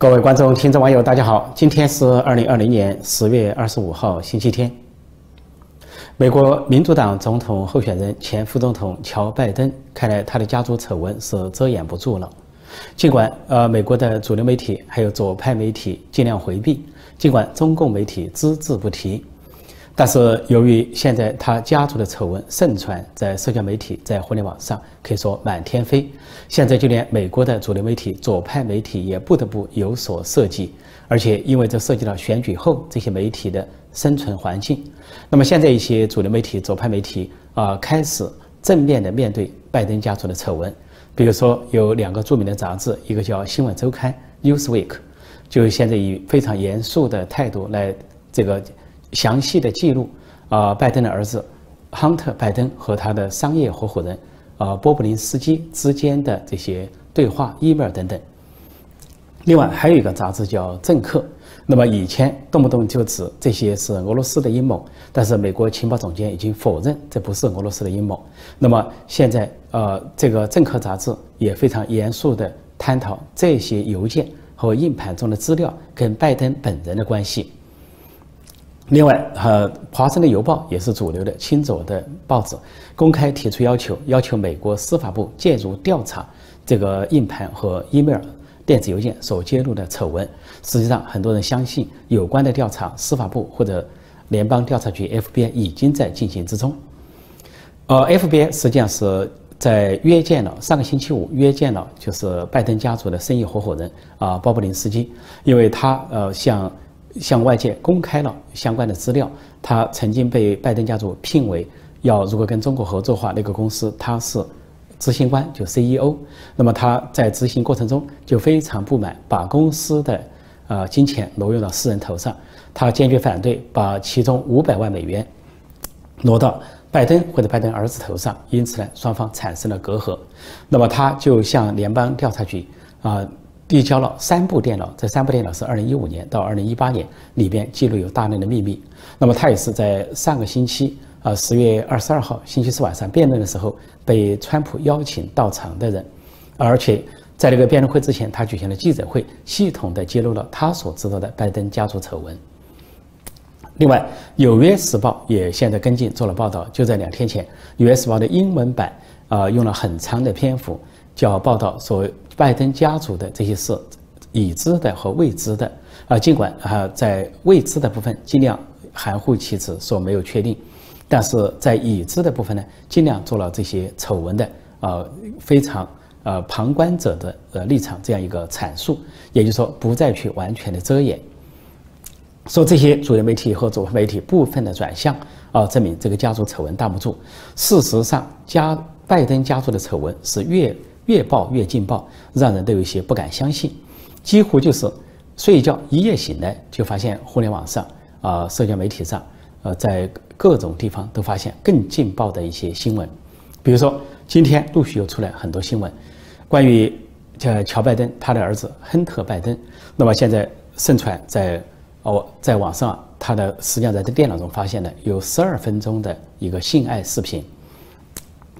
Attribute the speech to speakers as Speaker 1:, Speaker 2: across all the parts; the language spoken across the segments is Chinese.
Speaker 1: 各位观众、听众、网友，大家好！今天是二零二零年十月二十五号，星期天。美国民主党总统候选人、前副总统乔·拜登，看来他的家族丑闻是遮掩不住了。尽管呃，美国的主流媒体还有左派媒体尽量回避，尽管中共媒体只字不提。但是，由于现在他家族的丑闻盛传在社交媒体、在互联网上，可以说满天飞。现在就连美国的主流媒体、左派媒体也不得不有所涉及，而且因为这涉及到选举后这些媒体的生存环境。那么，现在一些主流媒体、左派媒体啊，开始正面的面对拜登家族的丑闻。比如说，有两个著名的杂志，一个叫《新闻周刊》（Newsweek），就现在以非常严肃的态度来这个。详细的记录啊，拜登的儿子亨特·拜登和他的商业合伙人啊波布林斯基之间的这些对话、email 等等。另外还有一个杂志叫《政客》，那么以前动不动就指这些是俄罗斯的阴谋，但是美国情报总监已经否认这不是俄罗斯的阴谋。那么现在呃，这个《政客》杂志也非常严肃地探讨这些邮件和硬盘中的资料跟拜登本人的关系。另外，呃，《华盛顿邮报》也是主流的亲左的报纸，公开提出要求，要求美国司法部介入调查这个硬盘和 email 电子邮件所揭露的丑闻。实际上，很多人相信有关的调查，司法部或者联邦调查局 FBI 已经在进行之中。呃，FBI 实际上是在约见了上个星期五约见了，就是拜登家族的生意合伙人啊，鲍布林斯基，因为他呃向。向外界公开了相关的资料，他曾经被拜登家族聘为要如果跟中国合作的话，那个公司他是执行官，就 CEO。那么他在执行过程中就非常不满，把公司的呃金钱挪用到私人头上，他坚决反对把其中五百万美元挪到拜登或者拜登儿子头上，因此呢，双方产生了隔阂。那么他就向联邦调查局啊。递交了三部电脑，这三部电脑是二零一五年到二零一八年，里边记录有大量的秘密。那么他也是在上个星期，啊十月二十二号星期四晚上辩论的时候，被川普邀请到场的人，而且在那个辩论会之前，他举行了记者会，系统的揭露了他所知道的拜登家族丑闻。另外，《纽约时报》也现在跟进做了报道，就在两天前，《纽约时报》的英文版啊用了很长的篇幅，叫报道说。拜登家族的这些事，已知的和未知的啊，尽管啊在未知的部分尽量含糊其辞，说没有确定，但是在已知的部分呢，尽量做了这些丑闻的啊非常呃旁观者的呃立场这样一个阐述，也就是说不再去完全的遮掩，说这些主流媒体和主流媒体部分的转向啊，证明这个家族丑闻挡不住。事实上，家拜登家族的丑闻是越。越报越劲爆，让人都有一些不敢相信，几乎就是睡一觉一夜醒来就发现互联网上啊社交媒体上呃在各种地方都发现更劲爆的一些新闻，比如说今天陆续又出来很多新闻，关于叫乔拜登他的儿子亨特拜登，那么现在盛传在哦在网上他的实际上在这电脑中发现的有十二分钟的一个性爱视频，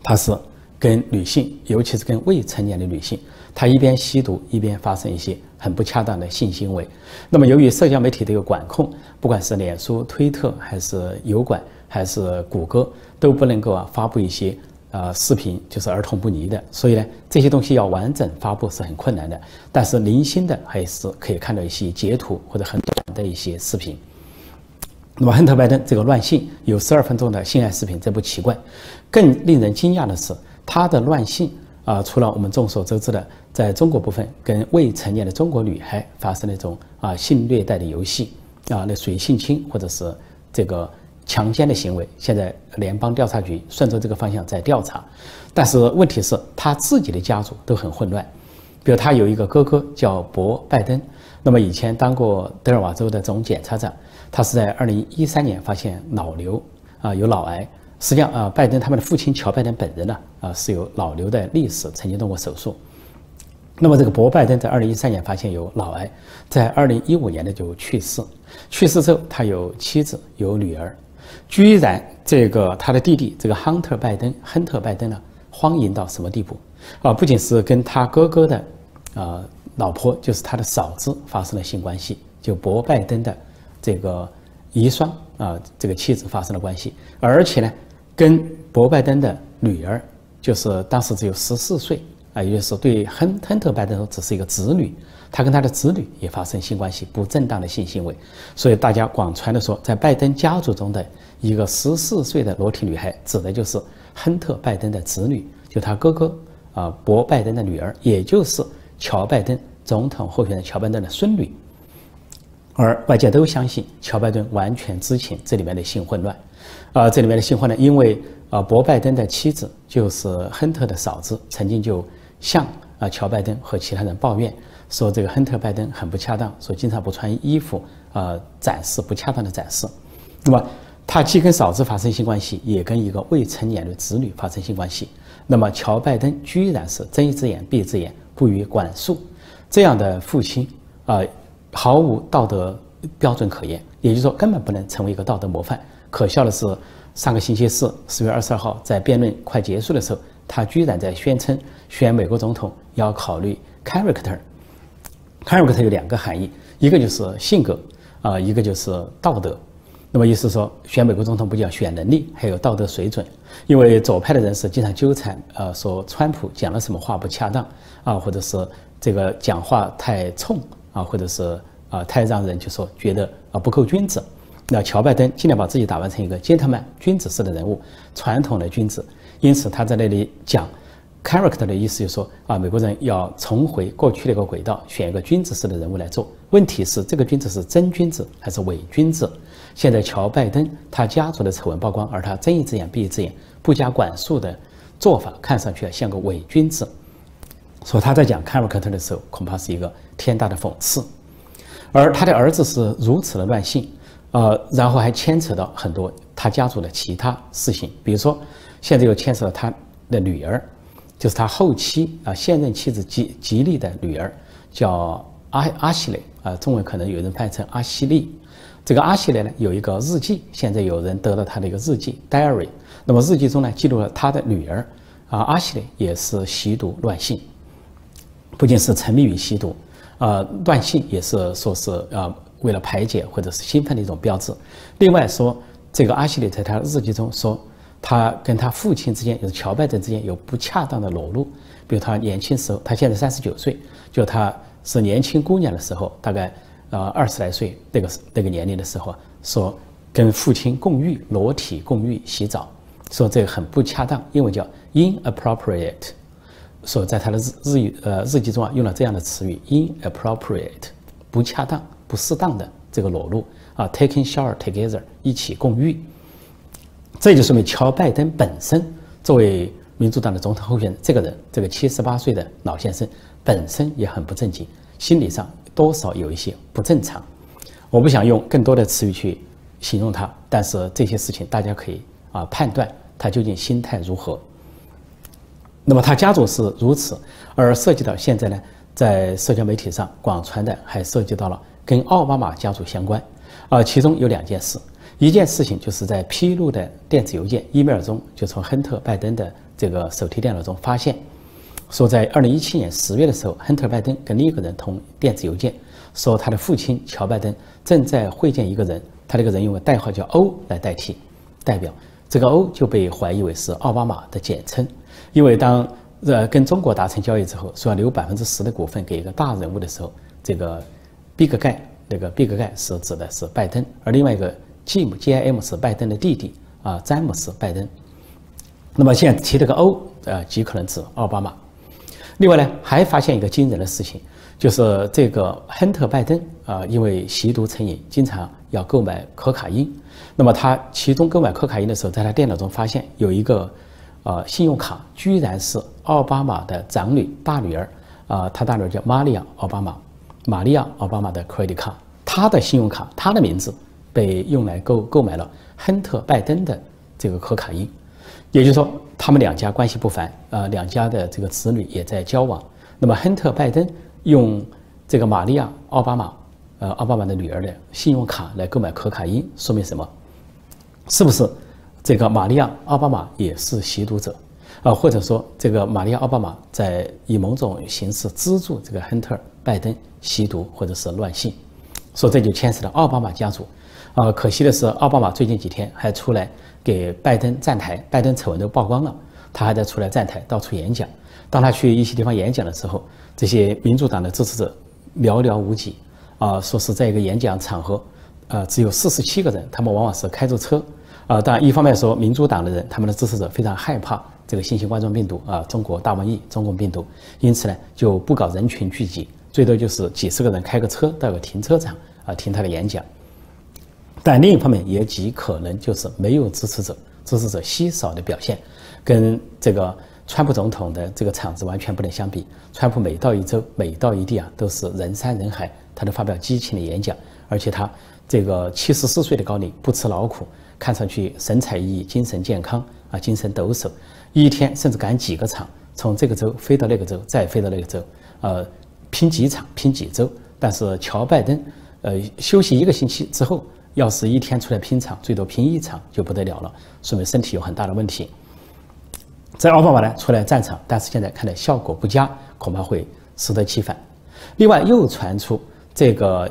Speaker 1: 他是。跟女性，尤其是跟未成年的女性，他一边吸毒一边发生一些很不恰当的性行为。那么，由于社交媒体的一个管控，不管是脸书、推特，还是油管，还是谷歌，都不能够啊发布一些呃视频，就是儿童不宜的。所以呢，这些东西要完整发布是很困难的。但是零星的还是可以看到一些截图或者很短的一些视频。那么，亨特·拜登这个乱性有十二分钟的性爱视频，这不奇怪。更令人惊讶的是。他的乱性啊，除了我们众所周知的，在中国部分跟未成年的中国女孩发生那种啊性虐待的游戏啊，那属于性侵或者是这个强奸的行为，现在联邦调查局顺着这个方向在调查。但是问题是，他自己的家族都很混乱，比如他有一个哥哥叫博拜登，那么以前当过德尔瓦州的总检察长，他是在二零一三年发现脑瘤啊，有脑癌。实际上啊，拜登他们的父亲乔拜登本人呢，啊是有脑瘤的历史，曾经动过手术。那么这个博拜登在二零一三年发现有脑癌，在二零一五年呢就去世。去世之后，他有妻子有女儿，居然这个他的弟弟这个亨特拜登，亨特拜登呢荒淫到什么地步？啊，不仅是跟他哥哥的啊老婆就是他的嫂子发生了性关系，就博拜登的这个遗孀啊，这个妻子发生了关系，而且呢，跟博拜登的女儿，就是当时只有十四岁啊，也就是对亨亨特拜登只是一个子女，他跟他的子女也发生性关系，不正当的性行为，所以大家广传的说，在拜登家族中的一个十四岁的裸体女孩，指的就是亨特拜登的子女，就他哥哥啊，博拜登的女儿，也就是乔拜登总统候选人乔拜登的孙女。而外界都相信乔拜登完全知情这里面的性混乱，啊，这里面的性混乱，因为啊，博拜登的妻子就是亨特的嫂子，曾经就向啊乔拜登和其他人抱怨说，这个亨特拜登很不恰当，说经常不穿衣服啊，展示不恰当的展示。那么他既跟嫂子发生性关系，也跟一个未成年的子女发生性关系。那么乔拜登居然是睁一只眼闭一只眼，不予管束，这样的父亲啊。毫无道德标准可言，也就是说，根本不能成为一个道德模范。可笑的是，上个星期四，十月二十二号，在辩论快结束的时候，他居然在宣称选美国总统要考虑 character。character 有两个含义，一个就是性格啊，一个就是道德。那么意思说，选美国总统不叫选能力，还有道德水准。因为左派的人士经常纠缠，呃，说川普讲了什么话不恰当啊，或者是这个讲话太冲。啊，或者是啊，太让人就说觉得啊不够君子。那乔拜登尽量把自己打扮成一个 gentleman 君子式的人物，传统的君子。因此他在那里讲 character 的意思，就是说啊，美国人要重回过去的一个轨道，选一个君子式的人物来做。问题是这个君子是真君子还是伪君子？现在乔拜登他家族的丑闻曝光，而他睁一只眼闭一只眼，不加管束的做法，看上去像个伪君子。说他在讲卡夫卡的时候，恐怕是一个天大的讽刺，而他的儿子是如此的乱性，呃，然后还牵扯到很多他家族的其他事情，比如说现在又牵扯到他的女儿，就是他后妻啊现任妻子吉吉利的女儿，叫阿阿西雷啊，中文可能有人翻译成阿西利。这个阿西雷呢有一个日记，现在有人得到他的一个日记 diary，那么日记中呢记录了他的女儿啊阿西雷也是吸毒乱性。不仅是沉迷于吸毒，呃，乱性也是说是呃为了排解或者是兴奋的一种标志。另外说，这个阿西里在他日记中说，他跟他父亲之间，就是乔拜登之间有不恰当的裸露。比如他年轻时候，他现在三十九岁，就他是年轻姑娘的时候，大概呃二十来岁那个那个年龄的时候，说跟父亲共浴，裸体共浴洗澡，说这个很不恰当，英文叫 inappropriate。说在他的日日语呃日记中啊用了这样的词语 inappropriate 不恰当不适当的这个裸露啊 taking shower together 一起共浴，这就说明乔拜登本身作为民主党的总统候选人，这个人这个七十八岁的老先生本身也很不正经，心理上多少有一些不正常。我不想用更多的词语去形容他，但是这些事情大家可以啊判断他究竟心态如何。那么他家族是如此，而涉及到现在呢，在社交媒体上广传的还涉及到了跟奥巴马家族相关，啊，其中有两件事，一件事情就是在披露的电子邮件 email 中，就从亨特拜登的这个手提电脑中发现，说在二零一七年十月的时候，亨特拜登跟另一个人通电子邮件，说他的父亲乔拜登正在会见一个人，他这个人用代号叫 O 来代替，代表这个 O 就被怀疑为是奥巴马的简称。因为当呃跟中国达成交易之后，说要留百分之十的股份给一个大人物的时候，这个 Big 盖那个 Big 盖是指的是拜登，而另外一个 Jim J I M 是拜登的弟弟啊，詹姆斯拜登。那么现在提这个 O，呃，极可能指奥巴马。另外呢，还发现一个惊人的事情，就是这个亨特拜登啊，因为吸毒成瘾，经常要购买可卡因。那么他其中购买可卡因的时候，在他电脑中发现有一个。呃，信用卡居然是奥巴马的长女大女儿，啊，他大女儿叫玛利亚·奥巴马，玛利亚·奥巴马的 credit card，他的信用卡，她的名字被用来购购买了亨特·拜登的这个可卡因，也就是说，他们两家关系不凡，呃，两家的这个子女也在交往。那么，亨特·拜登用这个玛利亚·奥巴马，呃，奥巴马的女儿的信用卡来购买可卡因，说明什么？是不是？这个玛利亚·奥巴马也是吸毒者，啊，或者说这个玛利亚奥巴马在以某种形式资助这个亨特拜登吸毒或者是乱性，说这就牵涉到奥巴马家族。啊，可惜的是，奥巴马最近几天还出来给拜登站台，拜登丑闻都曝光了，他还在出来站台到处演讲。当他去一些地方演讲的时候，这些民主党的支持者寥寥无几。啊，说是在一个演讲场合，呃，只有四十七个人，他们往往是开着车。啊，当然，一方面说民主党的人，他们的支持者非常害怕这个新型冠状病毒啊，中国大瘟疫、中共病毒，因此呢，就不搞人群聚集，最多就是几十个人开个车到个停车场啊听他的演讲。但另一方面也极可能就是没有支持者，支持者稀少的表现，跟这个川普总统的这个场子完全不能相比。川普每到一周、每到一地啊，都是人山人海，他都发表激情的演讲，而且他这个七十四岁的高龄，不辞劳苦。看上去神采奕奕、精神健康啊，精神抖擞，一天甚至赶几个场，从这个州飞到那个州，再飞到那个州，呃，拼几场、拼几周。但是乔拜登，呃，休息一个星期之后，要是一天出来拼场，最多拼一场就不得了了，说明身体有很大的问题。在奥巴马呢出来战场，但是现在看来效果不佳，恐怕会适得其反。另外又传出这个，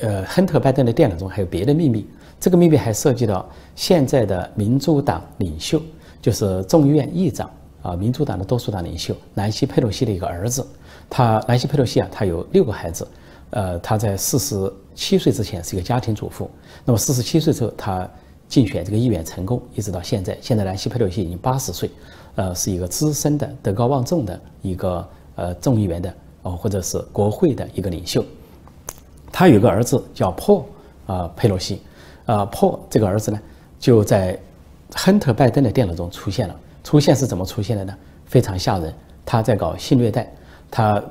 Speaker 1: 呃，亨特拜登的电脑中还有别的秘密。这个秘密还涉及到现在的民主党领袖，就是众议院议长啊，民主党的多数党领袖南希·佩洛西的一个儿子。他南希·佩洛西啊，他有六个孩子，呃，他在四十七岁之前是一个家庭主妇。那么四十七岁之后，他竞选这个议员成功，一直到现在。现在南希·佩洛西已经八十岁，呃，是一个资深的、德高望重的一个呃众议员的哦，或者是国会的一个领袖。他有个儿子叫珀啊，佩洛西。啊破这个儿子呢，就在亨特·拜登的电脑中出现了。出现是怎么出现的呢？非常吓人。他在搞性虐待，他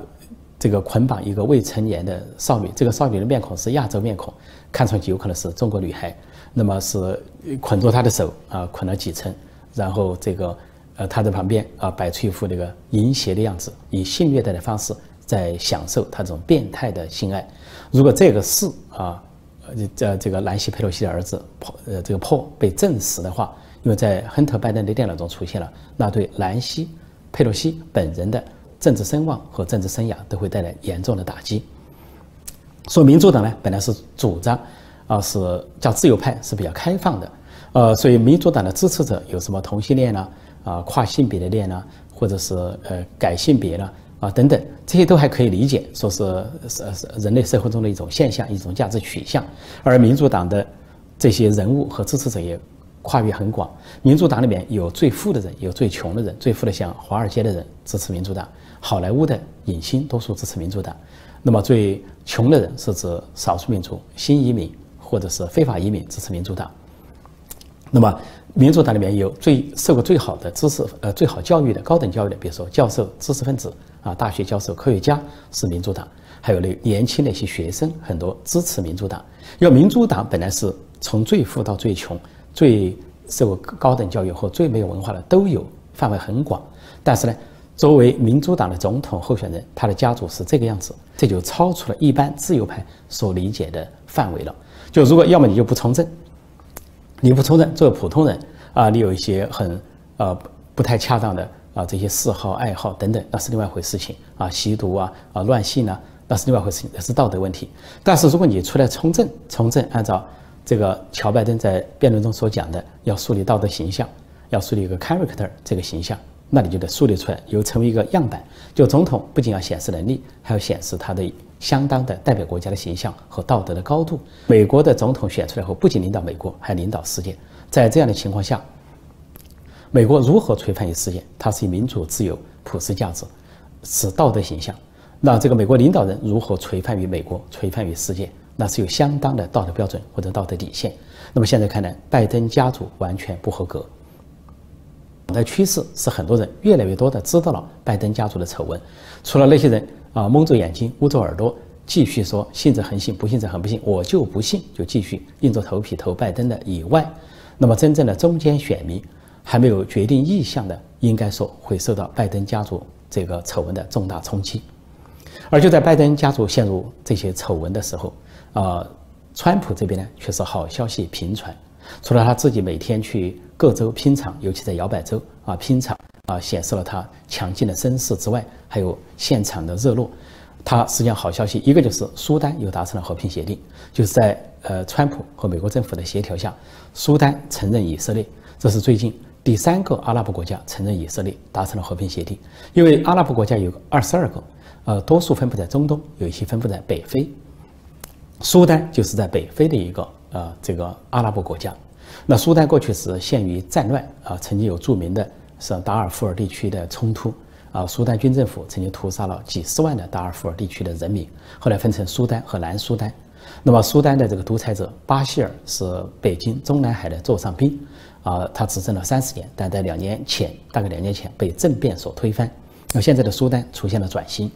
Speaker 1: 这个捆绑一个未成年的少女，这个少女的面孔是亚洲面孔，看上去有可能是中国女孩。那么是捆住她的手啊，捆了几层，然后这个呃，他在旁边啊，摆出一副这个淫邪的样子，以性虐待的方式在享受他这种变态的性爱。如果这个是啊。这这个南希·佩洛西的儿子破呃这个破被证实的话，因为在亨特·拜登的电脑中出现了，那对南希·佩洛西本人的政治声望和政治生涯都会带来严重的打击。说民主党呢，本来是主张啊是叫自由派是比较开放的，呃，所以民主党的支持者有什么同性恋呢？啊，跨性别的恋呢，或者是呃改性别呢？啊，等等，这些都还可以理解，说是是是人类社会中的一种现象，一种价值取向。而民主党的这些人物和支持者也跨越很广。民主党里面有最富的人，有最穷的人。最富的像华尔街的人支持民主党，好莱坞的影星多数支持民主党。那么最穷的人是指少数民族、新移民或者是非法移民支持民主党。那么民主党里面有最受过最好的知识、呃最好教育的高等教育的，比如说教授、知识分子。啊，大学教授、科学家是民主党，还有那年轻的一些学生，很多支持民主党。要民主党本来是从最富到最穷、最受高等教育和最没有文化的都有，范围很广。但是呢，作为民主党的总统候选人，他的家族是这个样子，这就超出了一般自由派所理解的范围了。就如果要么你就不从政，你不从政，作为普通人啊，你有一些很呃不太恰当的。啊，这些嗜好、爱好等等，那是另外一回事情啊。吸毒啊，啊，乱性啊，那是另外一回事情，那是道德问题。但是如果你出来从政，从政按照这个乔拜登在辩论中所讲的，要树立道德形象，要树立一个 character 这个形象，那你就得树立出来，有成为一个样板。就总统不仅要显示能力，还要显示他的相当的代表国家的形象和道德的高度。美国的总统选出来后，不仅领导美国，还领导世界。在这样的情况下。美国如何垂范于世界？它是以民主、自由、普世价值，是道德形象。那这个美国领导人如何垂范于美国、垂范于世界？那是有相当的道德标准或者道德底线。那么现在看来，拜登家族完全不合格。的趋势是很多人越来越多的知道了拜登家族的丑闻，除了那些人啊蒙着眼睛、捂着耳朵，继续说信者恒信，不信者恒不信，我就不信，就继续硬着头皮投拜登的以外，那么真正的中间选民。还没有决定意向的，应该说会受到拜登家族这个丑闻的重大冲击。而就在拜登家族陷入这些丑闻的时候，啊，川普这边呢却是好消息频传。除了他自己每天去各州拼场，尤其在摇摆州啊拼场，啊，显示了他强劲的声势之外，还有现场的热络。他实际上好消息，一个就是苏丹又达成了和平协定，就是在呃川普和美国政府的协调下，苏丹承认以色列，这是最近第三个阿拉伯国家承认以色列达成了和平协定。因为阿拉伯国家有二十二个，呃，多数分布在中东，有一些分布在北非。苏丹就是在北非的一个呃这个阿拉伯国家。那苏丹过去是陷于战乱啊，曾经有著名的是达尔富尔地区的冲突。啊，苏丹军政府曾经屠杀了几十万的达尔富尔地区的人民，后来分成苏丹和南苏丹。那么，苏丹的这个独裁者巴希尔是北京中南海的座上宾，啊，他执政了三十年，但在两年前，大概两年前被政变所推翻。那现在的苏丹出现了转型，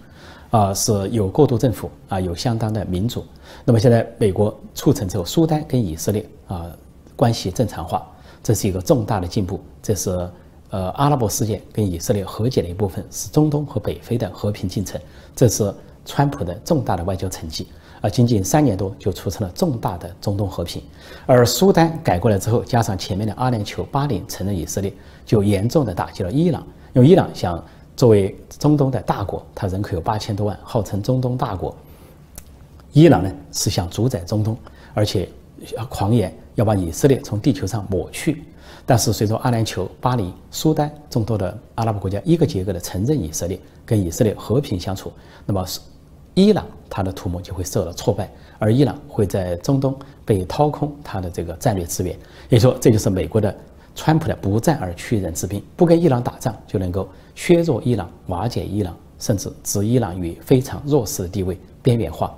Speaker 1: 啊，是有过渡政府，啊，有相当的民主。那么现在美国促成之后，苏丹跟以色列啊关系正常化，这是一个重大的进步，这是。呃，阿拉伯世界跟以色列和解的一部分是中东和北非的和平进程，这是川普的重大的外交成绩。而仅仅三年多就促成了重大的中东和平。而苏丹改过来之后，加上前面的阿联酋、巴林承认以色列，就严重的打击了伊朗。因为伊朗想作为中东的大国，它人口有八千多万，号称中东大国。伊朗呢是想主宰中东，而且狂言要把以色列从地球上抹去。但是，随着阿联酋、巴黎、苏丹众多的阿拉伯国家一个接一个的承认以色列，跟以色列和平相处，那么伊朗它的图谋就会受到挫败，而伊朗会在中东被掏空它的这个战略资源。也说，这就是美国的川普的不战而屈人之兵，不跟伊朗打仗就能够削弱伊朗、瓦解伊朗，甚至置伊朗于非常弱势的地位、边缘化。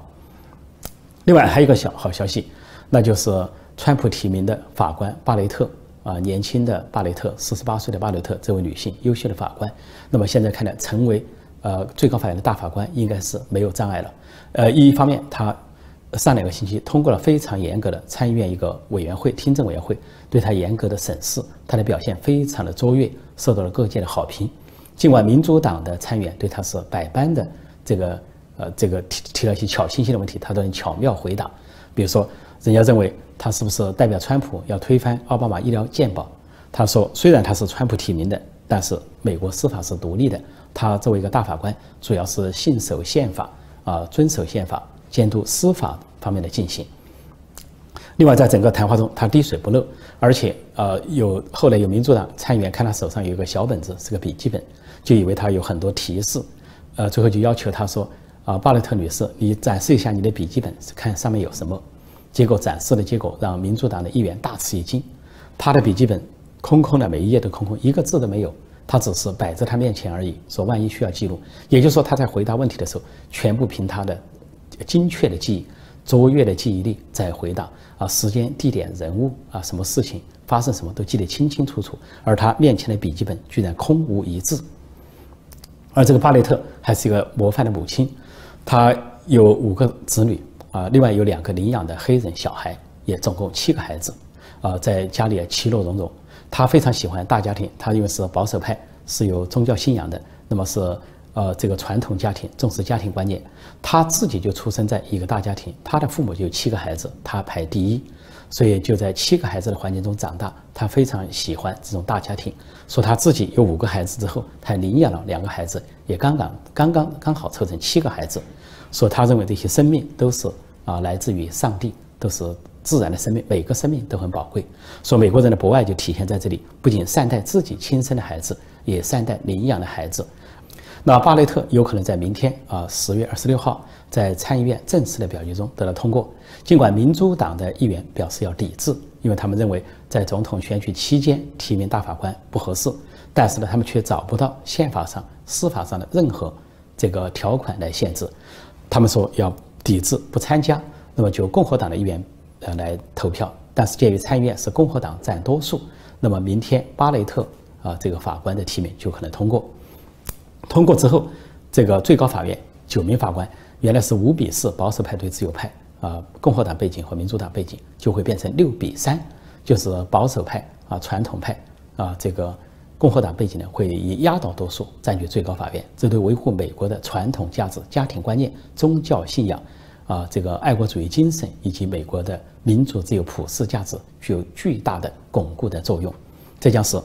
Speaker 1: 另外，还有一个小好消息，那就是川普提名的法官巴雷特。啊，年轻的巴雷特，四十八岁的巴雷特，这位女性，优秀的法官。那么现在看来，成为呃最高法院的大法官应该是没有障碍了。呃，一方面，他上两个星期通过了非常严格的参议院一个委员会听证委员会对他严格的审视，他的表现非常的卓越，受到了各界的好评。尽管民主党的参议员对他是百般的这个呃这个提提了一些挑衅性的问题，他都能巧妙回答。比如说，人家认为。他是不是代表川普要推翻奥巴马医疗健保？他说，虽然他是川普提名的，但是美国司法是独立的。他作为一个大法官，主要是信守宪法啊，遵守宪法，监督司法方面的进行。另外，在整个谈话中，他滴水不漏，而且呃，有后来有民主党参议员看他手上有一个小本子，是个笔记本，就以为他有很多提示，呃，最后就要求他说啊，巴雷特女士，你展示一下你的笔记本，看上面有什么。结果展示的结果让民主党的议员大吃一惊，他的笔记本空空的，每一页都空空，一个字都没有。他只是摆在他面前而已，说万一需要记录，也就是说他在回答问题的时候，全部凭他的精确的记忆、卓越的记忆力在回答啊，时间、地点、人物啊，什么事情发生什么都记得清清楚楚。而他面前的笔记本居然空无一字。而这个巴雷特还是一个模范的母亲，她有五个子女。啊，另外有两个领养的黑人小孩，也总共七个孩子，啊，在家里其乐融融。他非常喜欢大家庭，他因为是保守派，是有宗教信仰的，那么是呃这个传统家庭，重视家庭观念。他自己就出生在一个大家庭，他的父母就有七个孩子，他排第一，所以就在七个孩子的环境中长大。他非常喜欢这种大家庭，说他自己有五个孩子之后，他领养了两个孩子，也刚刚刚刚刚好凑成七个孩子。说他认为这些生命都是。啊，来自于上帝，都是自然的生命，每个生命都很宝贵。说美国人的博爱就体现在这里，不仅善待自己亲生的孩子，也善待领养的孩子。那巴雷特有可能在明天啊，十月二十六号，在参议院正式的表决中得到通过。尽管民主党的议员表示要抵制，因为他们认为在总统选举期间提名大法官不合适，但是呢，他们却找不到宪法上、司法上的任何这个条款来限制。他们说要。抵制不参加，那么就共和党的议员呃来投票。但是鉴于参议院是共和党占多数，那么明天巴雷特啊这个法官的提名就可能通过。通过之后，这个最高法院九名法官原来是五比四保守派对自由派啊共和党背景和民主党背景就会变成六比三，就是保守派啊传统派啊这个。共和党背景呢，会以压倒多数占据最高法院，这对维护美国的传统价值、家庭观念、宗教信仰，啊，这个爱国主义精神以及美国的民主、自由、普世价值具有巨大的巩固的作用。这将是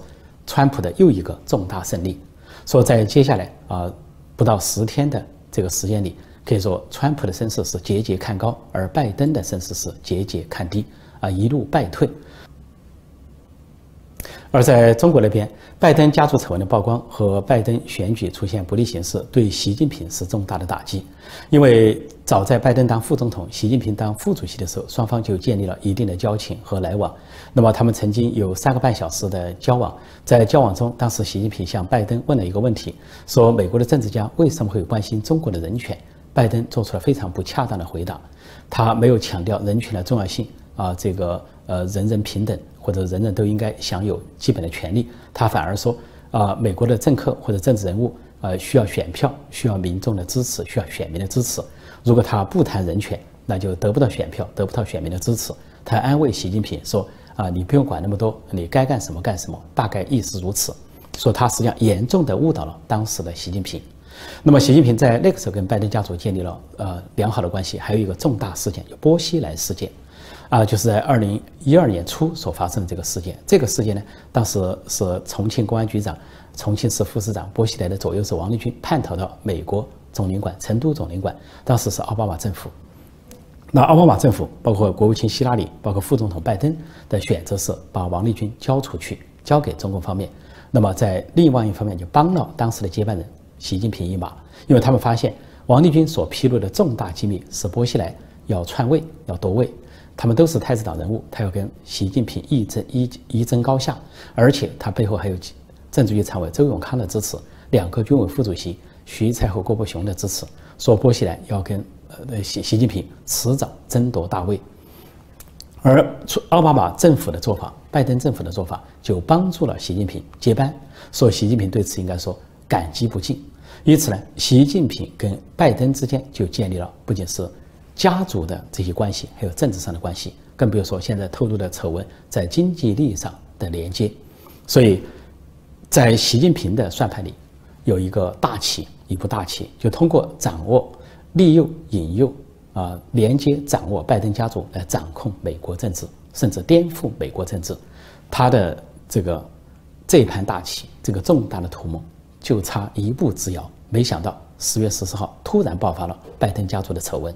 Speaker 1: 川普的又一个重大胜利。说在接下来啊不到十天的这个时间里，可以说川普的声势是节节看高，而拜登的声势是节节看低啊，一路败退。而在中国那边，拜登家族丑闻的曝光和拜登选举出现不利形势，对习近平是重大的打击。因为早在拜登当副总统，习近平当副主席的时候，双方就建立了一定的交情和来往。那么他们曾经有三个半小时的交往，在交往中，当时习近平向拜登问了一个问题，说美国的政治家为什么会关心中国的人权？拜登做出了非常不恰当的回答，他没有强调人权的重要性啊，这个呃人人平等。或者人人都应该享有基本的权利，他反而说啊，美国的政客或者政治人物呃需要选票，需要民众的支持，需要选民的支持。如果他不谈人权，那就得不到选票，得不到选民的支持。他安慰习近平说啊，你不用管那么多，你该干什么干什么，大概意思如此。说他实际上严重的误导了当时的习近平。那么习近平在那个时候跟拜登家族建立了呃良好的关系，还有一个重大事件，叫波西来事件。啊，就是在二零一二年初所发生的这个事件。这个事件呢，当时是重庆公安局长、重庆市副市长波西来的左右手王立军叛逃到美国总领馆、成都总领馆。当时是奥巴马政府。那奥巴马政府包括国务卿希拉里、包括副总统拜登的选择是把王立军交出去，交给中共方面。那么在另外一方面，就帮了当时的接班人习近平一马，因为他们发现王立军所披露的重大机密是波西来要篡位、要夺位。他们都是太子党人物，他要跟习近平一争一一争高下，而且他背后还有政治局常委周永康的支持，两个军委副主席徐才厚、郭伯雄的支持，说波西来要跟呃习习近平迟早争夺大位，而奥巴马政府的做法，拜登政府的做法就帮助了习近平接班，所以习近平对此应该说感激不尽，因此呢，习近平跟拜登之间就建立了不仅是。家族的这些关系，还有政治上的关系，更不用说现在透露的丑闻在经济利益上的连接。所以，在习近平的算盘里，有一个大棋，一步大棋，就通过掌握、利诱、引诱啊，连接、掌握拜登家族来掌控美国政治，甚至颠覆美国政治。他的这个这盘大棋，这个重大的图谋，就差一步之遥。没想到十月十四号突然爆发了拜登家族的丑闻。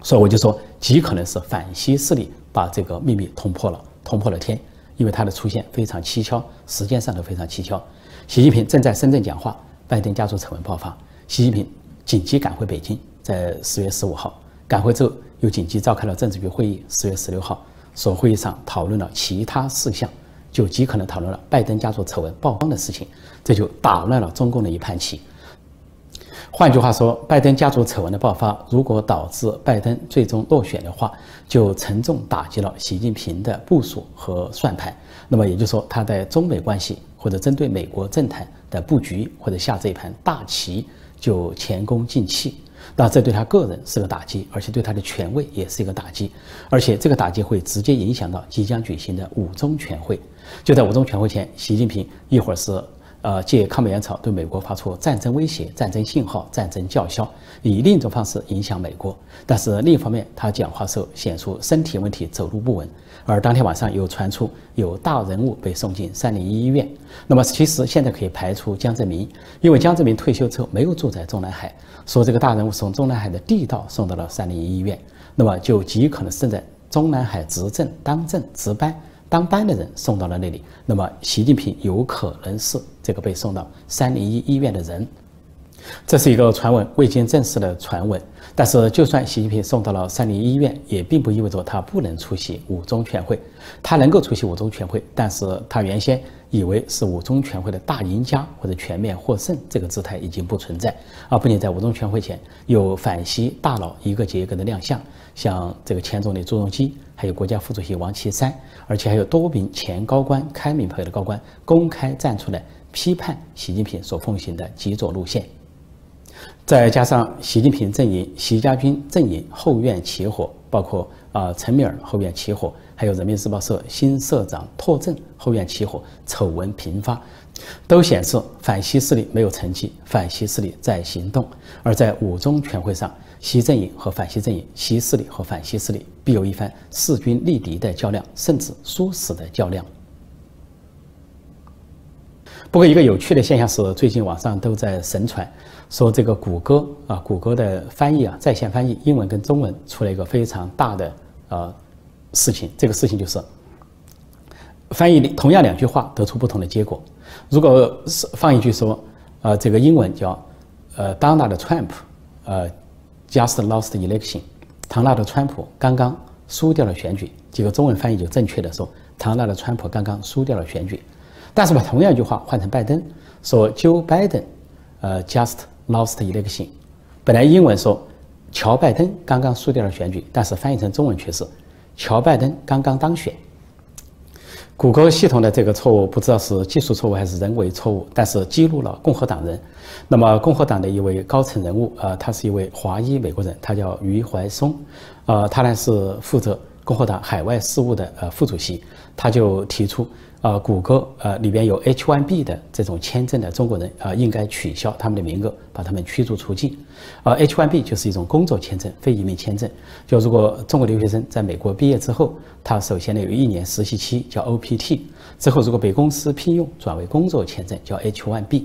Speaker 1: 所以我就说，极可能是反西势力把这个秘密捅破了，捅破了天，因为它的出现非常蹊跷，时间上都非常蹊跷。习近平正在深圳讲话，拜登家族丑闻爆发，习近平紧急赶回北京，在十月十五号赶回之后，又紧急召开了政治局会议，十月十六号，所会议上讨论了其他事项，就极可能讨论了拜登家族丑闻曝光的事情，这就打乱了中共的一盘棋。换句话说，拜登家族丑闻的爆发，如果导致拜登最终落选的话，就沉重打击了习近平的部署和算盘。那么也就是说，他在中美关系或者针对美国政坛的布局或者下这一盘大棋就前功尽弃。那这对他个人是个打击，而且对他的权位也是一个打击。而且这个打击会直接影响到即将举行的五中全会。就在五中全会前，习近平一会儿是。呃，借抗美援朝对美国发出战争威胁、战争信号、战争叫嚣，以另一种方式影响美国。但是另一方面，他讲话时候显出身体问题，走路不稳。而当天晚上又传出有大人物被送进三零一医院。那么其实现在可以排除江泽民，因为江泽民退休之后没有住在中南海，说这个大人物从中南海的地道送到了三零一医院，那么就极可能是在中南海执政、当政、值班。当班的人送到了那里，那么习近平有可能是这个被送到三零一医院的人，这是一个传闻，未经证实的传闻。但是，就算习近平送到了三零一医院，也并不意味着他不能出席五中全会。他能够出席五中全会，但是他原先以为是五中全会的大赢家或者全面获胜，这个姿态已经不存在。而不仅在五中全会前有反西大佬一个接一个的亮相，像这个前总理朱镕基，还有国家副主席王岐山，而且还有多名前高官、开明派的高官公开站出来批判习近平所奉行的极左路线。再加上习近平阵营、习家军阵营后院起火，包括啊陈敏尔后院起火，还有人民日报社新社长拓正后院起火，丑闻频发，都显示反西势力没有成绩，反西势力在行动。而在五中全会上，西阵营和反西阵营、西势力和反西势力必有一番势均力敌的较量，甚至殊死的较量。不过，一个有趣的现象是，最近网上都在神传，说这个谷歌啊，谷歌的翻译啊，在线翻译英文跟中文出了一个非常大的呃事情。这个事情就是，翻译同样两句话得出不同的结果。如果是放一句说，呃，这个英文叫呃，Donald Trump，呃，just lost election，唐纳德·川普刚刚输掉了选举。这个中文翻译就正确的说，唐纳德·川普刚刚输掉了选举。但是把同样一句话换成拜登，说 Joe Biden，呃，just lost election。本来英文说乔拜登刚刚输掉了选举，但是翻译成中文却是乔拜登刚刚当选。谷歌系统的这个错误不知道是技术错误还是人为错误，但是激怒了共和党人。那么共和党的一位高层人物，呃，他是一位华裔美国人，他叫余怀松，呃，他呢是负责共和党海外事务的呃副主席，他就提出。呃，谷歌呃里边有 H1B 的这种签证的中国人啊，应该取消他们的名额，把他们驱逐出境。呃，H1B 就是一种工作签证，非移民签证。就如果中国留学生在美国毕业之后，他首先呢有一年实习期，叫 OPT。之后如果被公司聘用，转为工作签证，叫 H1B。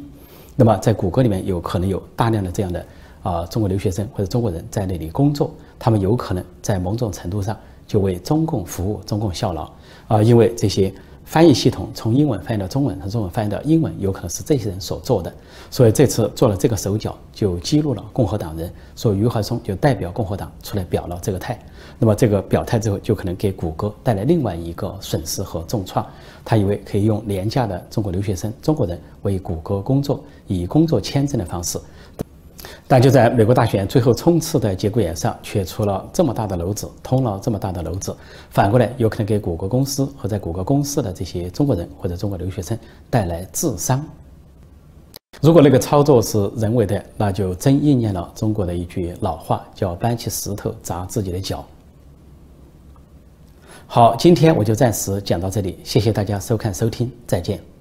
Speaker 1: 那么在谷歌里面有可能有大量的这样的啊中国留学生或者中国人在那里工作，他们有可能在某种程度上就为中共服务、中共效劳啊，因为这些。翻译系统从英文翻译到中文，从中文翻译到英文，有可能是这些人所做的。所以这次做了这个手脚，就激怒了共和党人。所以余怀松就代表共和党出来表了这个态。那么这个表态之后，就可能给谷歌带来另外一个损失和重创。他以为可以用廉价的中国留学生、中国人为谷歌工作，以工作签证的方式。但就在美国大选最后冲刺的节骨眼上，却出了这么大的篓子，捅了这么大的篓子，反过来有可能给谷歌公司和在谷歌公司的这些中国人或者中国留学生带来智商。如果那个操作是人为的，那就真应验了中国的一句老话，叫搬起石头砸自己的脚。好，今天我就暂时讲到这里，谢谢大家收看收听，再见。